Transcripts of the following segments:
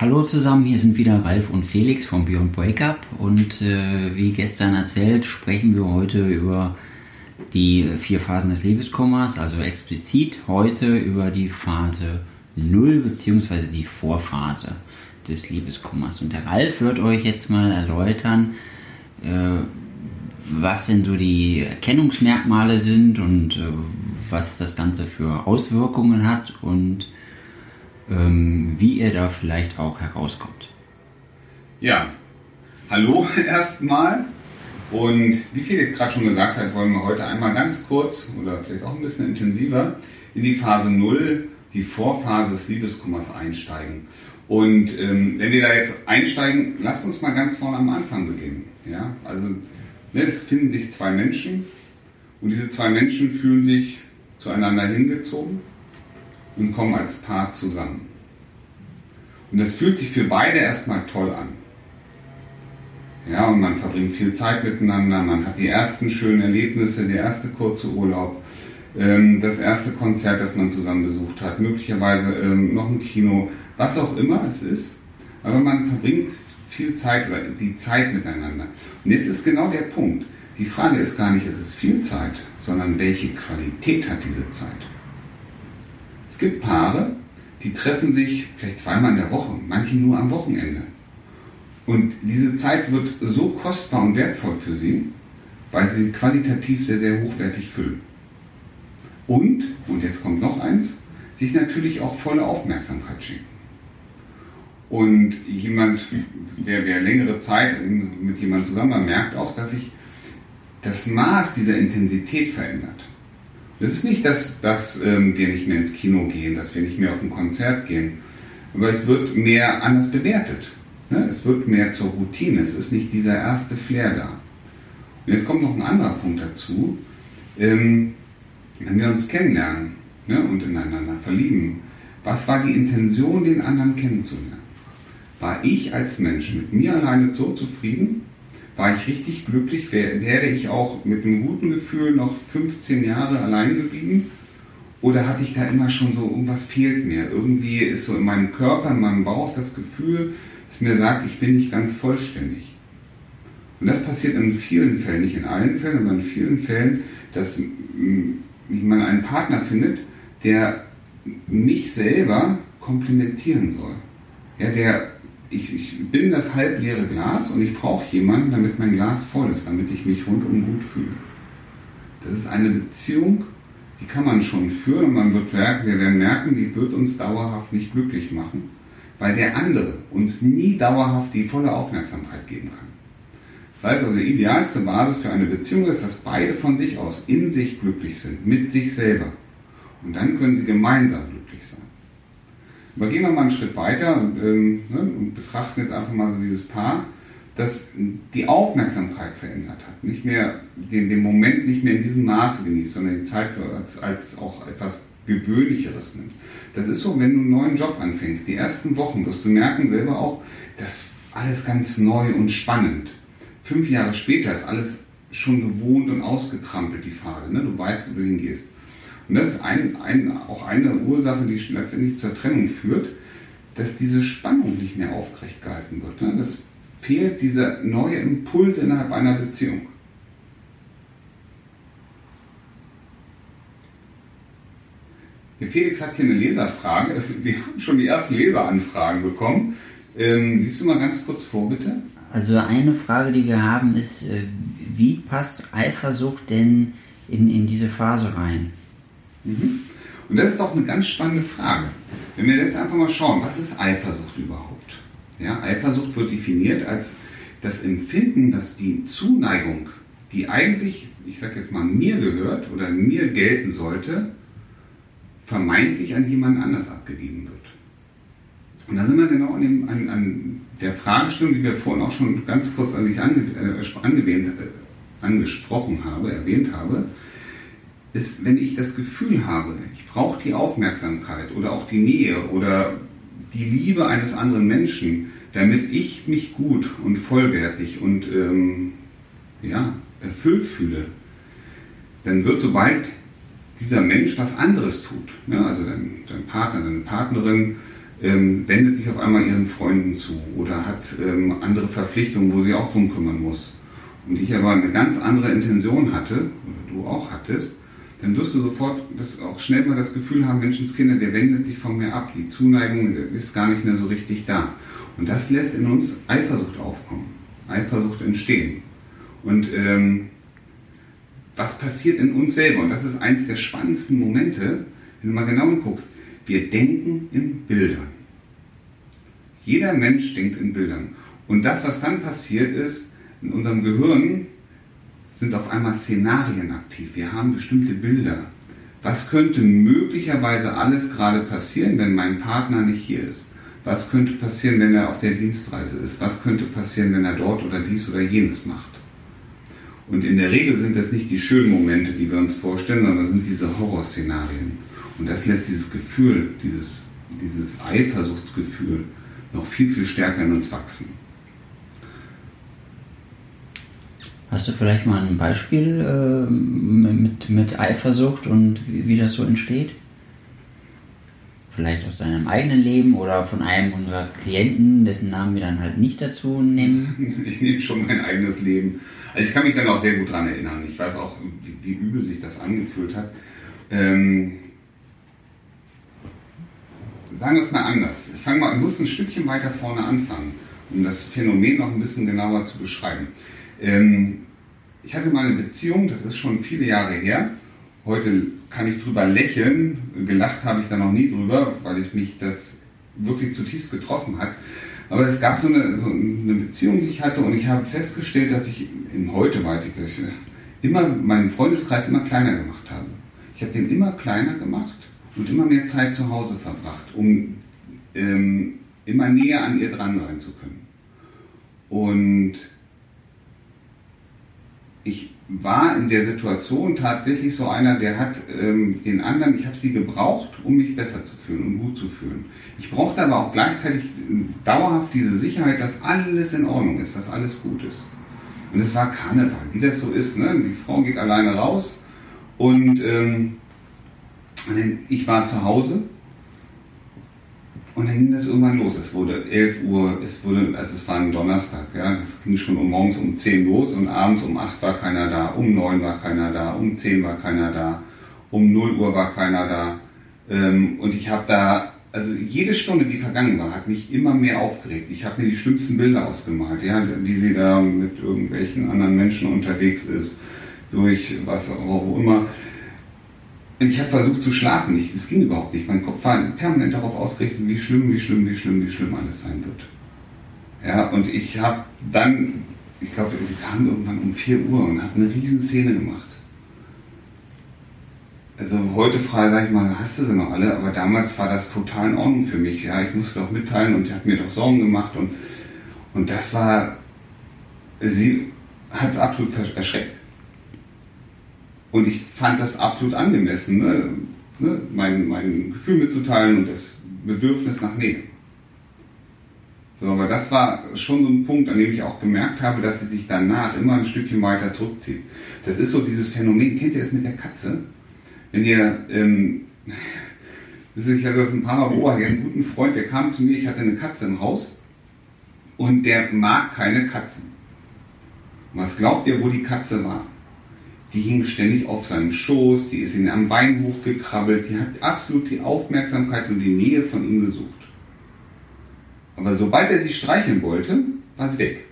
Hallo zusammen, hier sind wieder Ralf und Felix vom Beyond Breakup und äh, wie gestern erzählt, sprechen wir heute über die vier Phasen des Liebeskummers, also explizit heute über die Phase 0 bzw. die Vorphase des Liebeskummers. Und der Ralf wird euch jetzt mal erläutern, äh, was denn so die Erkennungsmerkmale sind und äh, was das Ganze für Auswirkungen hat und wie ihr da vielleicht auch herauskommt. Ja, hallo erstmal. Und wie Felix gerade schon gesagt hat, wollen wir heute einmal ganz kurz oder vielleicht auch ein bisschen intensiver in die Phase 0, die Vorphase des Liebeskummers einsteigen. Und ähm, wenn wir da jetzt einsteigen, lasst uns mal ganz vorne am Anfang beginnen. Ja? Also ne, es finden sich zwei Menschen und diese zwei Menschen fühlen sich zueinander hingezogen und kommen als Paar zusammen. Und das fühlt sich für beide erstmal toll an. Ja, und man verbringt viel Zeit miteinander, man hat die ersten schönen Erlebnisse, der erste kurze Urlaub, ähm, das erste Konzert, das man zusammen besucht hat, möglicherweise ähm, noch ein Kino, was auch immer es ist. Aber man verbringt viel Zeit oder die Zeit miteinander. Und jetzt ist genau der Punkt. Die Frage ist gar nicht, ist es viel Zeit, sondern welche Qualität hat diese Zeit? Es gibt Paare, die treffen sich vielleicht zweimal in der Woche, manche nur am Wochenende. Und diese Zeit wird so kostbar und wertvoll für sie, weil sie qualitativ sehr, sehr hochwertig füllen. Und, und jetzt kommt noch eins, sich natürlich auch volle Aufmerksamkeit schenken. Und jemand, wer, wer längere Zeit mit jemandem zusammen war, merkt auch, dass sich das Maß dieser Intensität verändert. Es ist nicht, dass, dass ähm, wir nicht mehr ins Kino gehen, dass wir nicht mehr auf ein Konzert gehen, aber es wird mehr anders bewertet. Ne? Es wird mehr zur Routine, es ist nicht dieser erste Flair da. Und jetzt kommt noch ein anderer Punkt dazu. Ähm, wenn wir uns kennenlernen ne, und ineinander verlieben, was war die Intention, den anderen kennenzulernen? War ich als Mensch mit mir alleine so zufrieden, war ich richtig glücklich, wäre ich auch mit einem guten Gefühl noch 15 Jahre allein geblieben? Oder hatte ich da immer schon so, irgendwas fehlt mir? Irgendwie ist so in meinem Körper, in meinem Bauch das Gefühl, das mir sagt, ich bin nicht ganz vollständig. Und das passiert in vielen Fällen, nicht in allen Fällen, aber in vielen Fällen, dass man einen Partner findet, der mich selber komplimentieren soll. Ja, der ich, ich bin das halbleere Glas und ich brauche jemanden, damit mein Glas voll ist, damit ich mich rundum gut fühle. Das ist eine Beziehung, die kann man schon führen und man wird merken, wir werden merken, die wird uns dauerhaft nicht glücklich machen, weil der andere uns nie dauerhaft die volle Aufmerksamkeit geben kann. Das heißt also, die idealste Basis für eine Beziehung ist, dass beide von sich aus in sich glücklich sind, mit sich selber. Und dann können sie gemeinsam glücklich. Aber gehen wir mal einen Schritt weiter und, ähm, ne, und betrachten jetzt einfach mal so dieses Paar, das die Aufmerksamkeit verändert hat. Nicht mehr den, den Moment nicht mehr in diesem Maße genießt, sondern die Zeit als, als auch etwas Gewöhnlicheres nimmt. Das ist so, wenn du einen neuen Job anfängst. Die ersten Wochen wirst du merken selber auch, dass alles ganz neu und spannend. Fünf Jahre später ist alles schon gewohnt und ausgetrampelt, die Pfade. Ne? Du weißt, wo du hingehst. Und das ist ein, ein, auch eine Ursache, die letztendlich zur Trennung führt, dass diese Spannung nicht mehr aufrecht gehalten wird. Ne? Das fehlt dieser neue Impuls innerhalb einer Beziehung. Felix hat hier eine Leserfrage. Wir haben schon die ersten Leseranfragen bekommen. Ähm, liest du mal ganz kurz vor, bitte? Also eine Frage, die wir haben, ist, äh, wie passt Eifersucht denn in, in diese Phase rein? Mhm. Und das ist doch eine ganz spannende Frage. Wenn wir jetzt einfach mal schauen, was ist Eifersucht überhaupt? Ja, Eifersucht wird definiert als das Empfinden, dass die Zuneigung, die eigentlich, ich sage jetzt mal, mir gehört oder mir gelten sollte, vermeintlich an jemand anders abgegeben wird. Und da sind wir genau an, dem, an, an der Fragestellung, die wir vorhin auch schon ganz kurz an dich ange, äh, angewähnt, äh, angesprochen habe, erwähnt habe ist, wenn ich das Gefühl habe, ich brauche die Aufmerksamkeit oder auch die Nähe oder die Liebe eines anderen Menschen, damit ich mich gut und vollwertig und ähm, ja, erfüllt fühle, dann wird sobald dieser Mensch was anderes tut, ne, also dein, dein Partner, deine Partnerin, ähm, wendet sich auf einmal ihren Freunden zu oder hat ähm, andere Verpflichtungen, wo sie auch drum kümmern muss. Und ich aber eine ganz andere Intention hatte, oder du auch hattest, dann wirst du sofort das auch schnell mal das Gefühl haben, Menschenskinder, der wendet sich von mir ab, die Zuneigung ist gar nicht mehr so richtig da. Und das lässt in uns Eifersucht aufkommen, Eifersucht entstehen. Und ähm, was passiert in uns selber? Und das ist eines der spannendsten Momente, wenn du mal genau guckst. Wir denken in Bildern. Jeder Mensch denkt in Bildern. Und das, was dann passiert ist, in unserem Gehirn sind auf einmal Szenarien aktiv. Wir haben bestimmte Bilder. Was könnte möglicherweise alles gerade passieren, wenn mein Partner nicht hier ist? Was könnte passieren, wenn er auf der Dienstreise ist? Was könnte passieren, wenn er dort oder dies oder jenes macht? Und in der Regel sind das nicht die schönen Momente, die wir uns vorstellen, sondern sind diese Horrorszenarien. Und das lässt dieses Gefühl, dieses, dieses Eifersuchtsgefühl noch viel, viel stärker in uns wachsen. Hast du vielleicht mal ein Beispiel äh, mit, mit Eifersucht und wie, wie, das so entsteht? Vielleicht aus deinem eigenen Leben oder von einem unserer Klienten, dessen Namen wir dann halt nicht dazu nehmen? Ich nehme schon mein eigenes Leben. Also ich kann mich dann auch sehr gut daran erinnern. Ich weiß auch, wie, wie übel sich das angefühlt hat. Ähm, sagen wir es mal anders. Ich fange mal, ich muss ein Stückchen weiter vorne anfangen, um das Phänomen noch ein bisschen genauer zu beschreiben. Ähm, ich hatte mal eine Beziehung, das ist schon viele Jahre her. Heute kann ich drüber lächeln. Gelacht habe ich da noch nie drüber, weil ich mich das wirklich zutiefst getroffen hat. Aber es gab so eine, so eine Beziehung, die ich hatte, und ich habe festgestellt, dass ich, heute weiß ich, dass ich immer meinen Freundeskreis immer kleiner gemacht habe. Ich habe den immer kleiner gemacht und immer mehr Zeit zu Hause verbracht, um ähm, immer näher an ihr dran sein zu können. Und ich war in der Situation tatsächlich so einer, der hat ähm, den anderen, ich habe sie gebraucht, um mich besser zu fühlen und gut zu fühlen. Ich brauchte aber auch gleichzeitig ähm, dauerhaft diese Sicherheit, dass alles in Ordnung ist, dass alles gut ist. Und es war Karneval, wie das so ist. Ne? Die Frau geht alleine raus und ähm, ich war zu Hause und dann ging das irgendwann los. Es wurde 11 Uhr, es wurde, also es war ein Donnerstag, ja, das ging schon um morgens um 10 los und abends um 8 war keiner da, um 9 war keiner da, um 10 war keiner da, um 0 Uhr war keiner da. Ähm, und ich habe da, also jede Stunde, die vergangen war, hat mich immer mehr aufgeregt. Ich habe mir die schlimmsten Bilder ausgemalt, ja, wie sie da mit irgendwelchen anderen Menschen unterwegs ist, durch was auch immer. Ich habe versucht zu schlafen, es ging überhaupt nicht. Mein Kopf war permanent darauf ausgerichtet, wie schlimm, wie schlimm, wie schlimm, wie schlimm alles sein wird. Ja, und ich habe dann, ich glaube, sie kam irgendwann um 4 Uhr und hat eine riesen Szene gemacht. Also heute frei, sage ich mal, hast du sie noch alle, aber damals war das total in Ordnung für mich. Ja, ich musste doch mitteilen und ich habe mir doch Sorgen gemacht und, und das war, sie hat es absolut erschreckt. Und ich fand das absolut angemessen, ne? Ne? Mein, mein Gefühl mitzuteilen und das Bedürfnis nach Nähe. So, aber das war schon so ein Punkt, an dem ich auch gemerkt habe, dass sie sich danach immer ein Stückchen weiter zurückzieht. Das ist so dieses Phänomen, kennt ihr das mit der Katze? Wenn ihr, ähm, ich hatte das ein paar Mal beobachtet, einen guten Freund, der kam zu mir, ich hatte eine Katze im Haus und der mag keine Katzen. was glaubt ihr, wo die Katze war? Die hing ständig auf seinem Schoß, die ist ihn am Bein hochgekrabbelt, die hat absolut die Aufmerksamkeit und die Nähe von ihm gesucht. Aber sobald er sie streicheln wollte, war sie weg.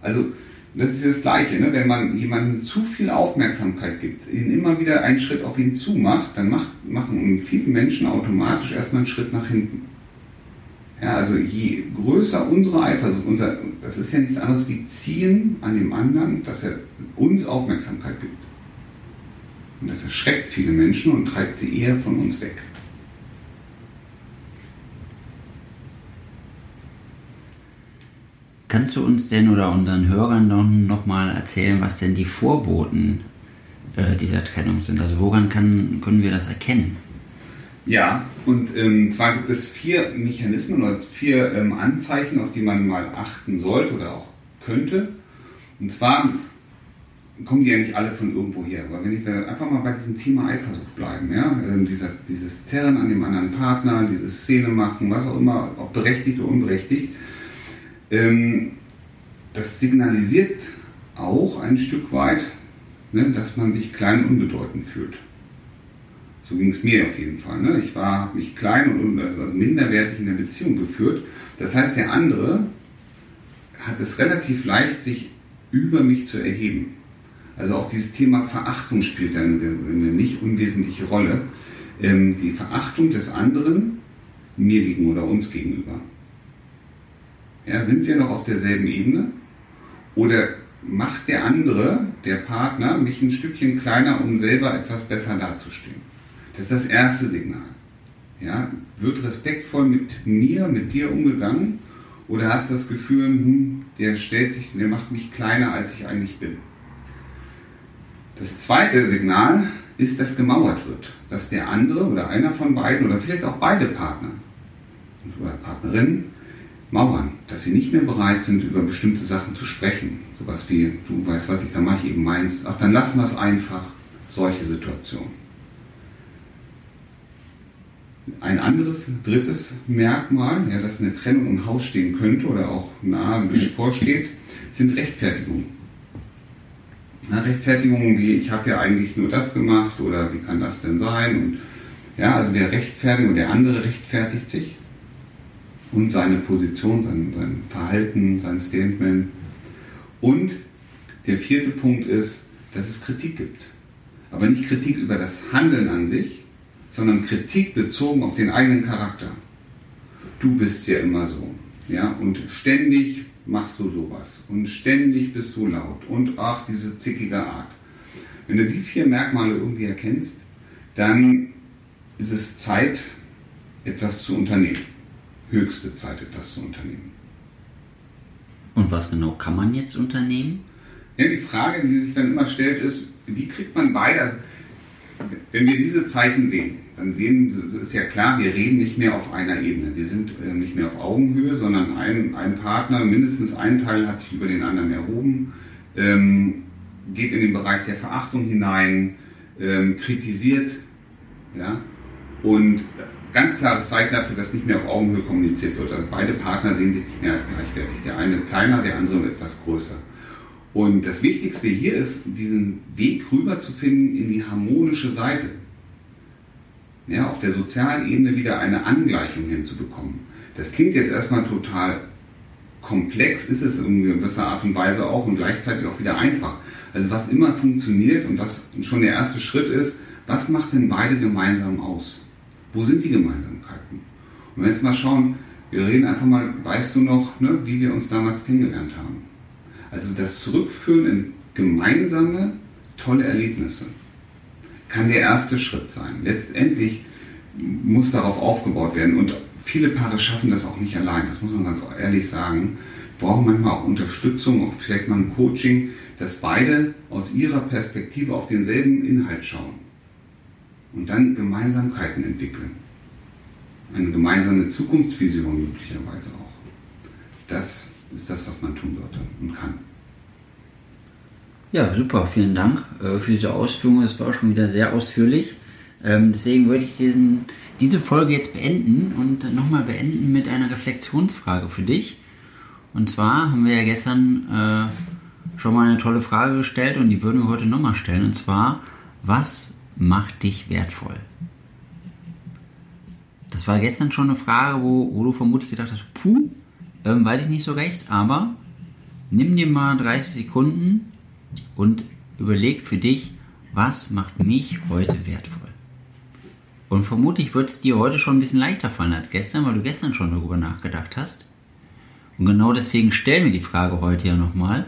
Also, das ist das Gleiche, ne? wenn man jemandem zu viel Aufmerksamkeit gibt, ihn immer wieder einen Schritt auf ihn zumacht, dann macht, machen viele Menschen automatisch erstmal einen Schritt nach hinten. Ja, also je größer unsere Eifersucht, unser, das ist ja nichts anderes wie ziehen an dem anderen, dass er uns Aufmerksamkeit gibt. Und das erschreckt viele Menschen und treibt sie eher von uns weg. Kannst du uns denn oder unseren Hörern noch mal erzählen, was denn die Vorboten äh, dieser Trennung sind? Also woran kann, können wir das erkennen? Ja, und ähm, zwar gibt es vier Mechanismen oder vier ähm, Anzeichen, auf die man mal achten sollte oder auch könnte. Und zwar kommen die ja nicht alle von irgendwo her. Aber wenn ich einfach mal bei diesem Thema Eifersucht bleiben, ja, ähm, dieser, dieses Zerren an dem anderen Partner, dieses Szene machen, was auch immer, ob berechtigt oder unberechtigt, ähm, das signalisiert auch ein Stück weit, ne, dass man sich klein und unbedeutend fühlt. So ging es mir auf jeden Fall. Ne? Ich war, mich klein und also minderwertig in der Beziehung geführt. Das heißt, der andere hat es relativ leicht, sich über mich zu erheben. Also auch dieses Thema Verachtung spielt dann eine nicht unwesentliche Rolle. Ähm, die Verachtung des anderen mir gegenüber oder uns gegenüber. Ja, sind wir noch auf derselben Ebene? Oder macht der andere, der Partner, mich ein Stückchen kleiner, um selber etwas besser dazustehen? Das ist das erste Signal. Ja, wird respektvoll mit mir, mit dir umgegangen? Oder hast du das Gefühl, hm, der stellt sich, der macht mich kleiner, als ich eigentlich bin? Das zweite Signal ist, dass gemauert wird, dass der andere oder einer von beiden oder vielleicht auch beide Partner oder Partnerinnen mauern, dass sie nicht mehr bereit sind, über bestimmte Sachen zu sprechen. Sowas wie, du weißt was ich, da mache ich eben meins, ach dann lassen wir es einfach, solche Situationen. Ein anderes, drittes Merkmal, ja, dass eine Trennung im Haus stehen könnte oder auch nahe bevorsteht, sind Rechtfertigungen. Na, Rechtfertigungen wie, ich habe ja eigentlich nur das gemacht oder wie kann das denn sein? Und, ja, also der rechtfertigt und der andere rechtfertigt sich und seine Position, sein, sein Verhalten, sein Statement. Und der vierte Punkt ist, dass es Kritik gibt. Aber nicht Kritik über das Handeln an sich, sondern Kritik bezogen auf den eigenen Charakter. Du bist ja immer so. Ja, und ständig machst du sowas. Und ständig bist du laut. Und ach, diese zickige Art. Wenn du die vier Merkmale irgendwie erkennst, dann ist es Zeit, etwas zu unternehmen. Höchste Zeit, etwas zu unternehmen. Und was genau kann man jetzt unternehmen? Ja, die Frage, die sich dann immer stellt, ist, wie kriegt man beide, also, wenn wir diese Zeichen sehen, dann sehen, ist ja klar, wir reden nicht mehr auf einer Ebene. Wir sind äh, nicht mehr auf Augenhöhe, sondern ein, ein Partner, mindestens ein Teil hat sich über den anderen erhoben, ähm, geht in den Bereich der Verachtung hinein, ähm, kritisiert, ja, und ganz klares Zeichen dafür, dass nicht mehr auf Augenhöhe kommuniziert wird. Also beide Partner sehen sich nicht mehr als gleichwertig. Der eine kleiner, der andere etwas größer. Und das Wichtigste hier ist, diesen Weg rüber zu finden in die harmonische Seite ja, auf der sozialen Ebene wieder eine Angleichung hinzubekommen. Das klingt jetzt erstmal total komplex, ist es in gewisser Art und Weise auch und gleichzeitig auch wieder einfach. Also was immer funktioniert und was schon der erste Schritt ist, was macht denn beide gemeinsam aus? Wo sind die Gemeinsamkeiten? Und wenn wir jetzt mal schauen, wir reden einfach mal, weißt du noch, ne, wie wir uns damals kennengelernt haben? Also das Zurückführen in gemeinsame, tolle Erlebnisse kann der erste Schritt sein. Letztendlich muss darauf aufgebaut werden und viele Paare schaffen das auch nicht allein, das muss man ganz ehrlich sagen. Brauchen manchmal auch Unterstützung, auch vielleicht mal ein Coaching, dass beide aus ihrer Perspektive auf denselben Inhalt schauen und dann Gemeinsamkeiten entwickeln. Eine gemeinsame Zukunftsvision möglicherweise auch. Das ist das, was man tun sollte und kann. Ja, super, vielen Dank äh, für diese Ausführungen. Es war schon wieder sehr ausführlich. Ähm, deswegen würde ich diesen, diese Folge jetzt beenden und nochmal beenden mit einer Reflexionsfrage für dich. Und zwar haben wir ja gestern äh, schon mal eine tolle Frage gestellt und die würden wir heute nochmal stellen. Und zwar, was macht dich wertvoll? Das war gestern schon eine Frage, wo, wo du vermutlich gedacht hast, puh, ähm, weiß ich nicht so recht, aber nimm dir mal 30 Sekunden und überleg für dich, was macht mich heute wertvoll. Und vermutlich wird es dir heute schon ein bisschen leichter fallen als gestern, weil du gestern schon darüber nachgedacht hast. Und genau deswegen stellen wir die Frage heute ja nochmal,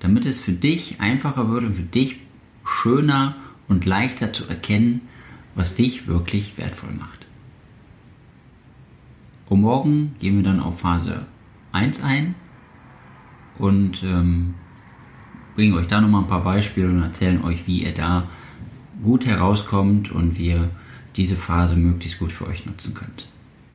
damit es für dich einfacher wird und für dich schöner und leichter zu erkennen, was dich wirklich wertvoll macht. Und morgen gehen wir dann auf Phase 1 ein und ähm, bringen euch da nochmal ein paar Beispiele und erzählen euch, wie ihr da gut herauskommt und wie ihr diese Phase möglichst gut für euch nutzen könnt.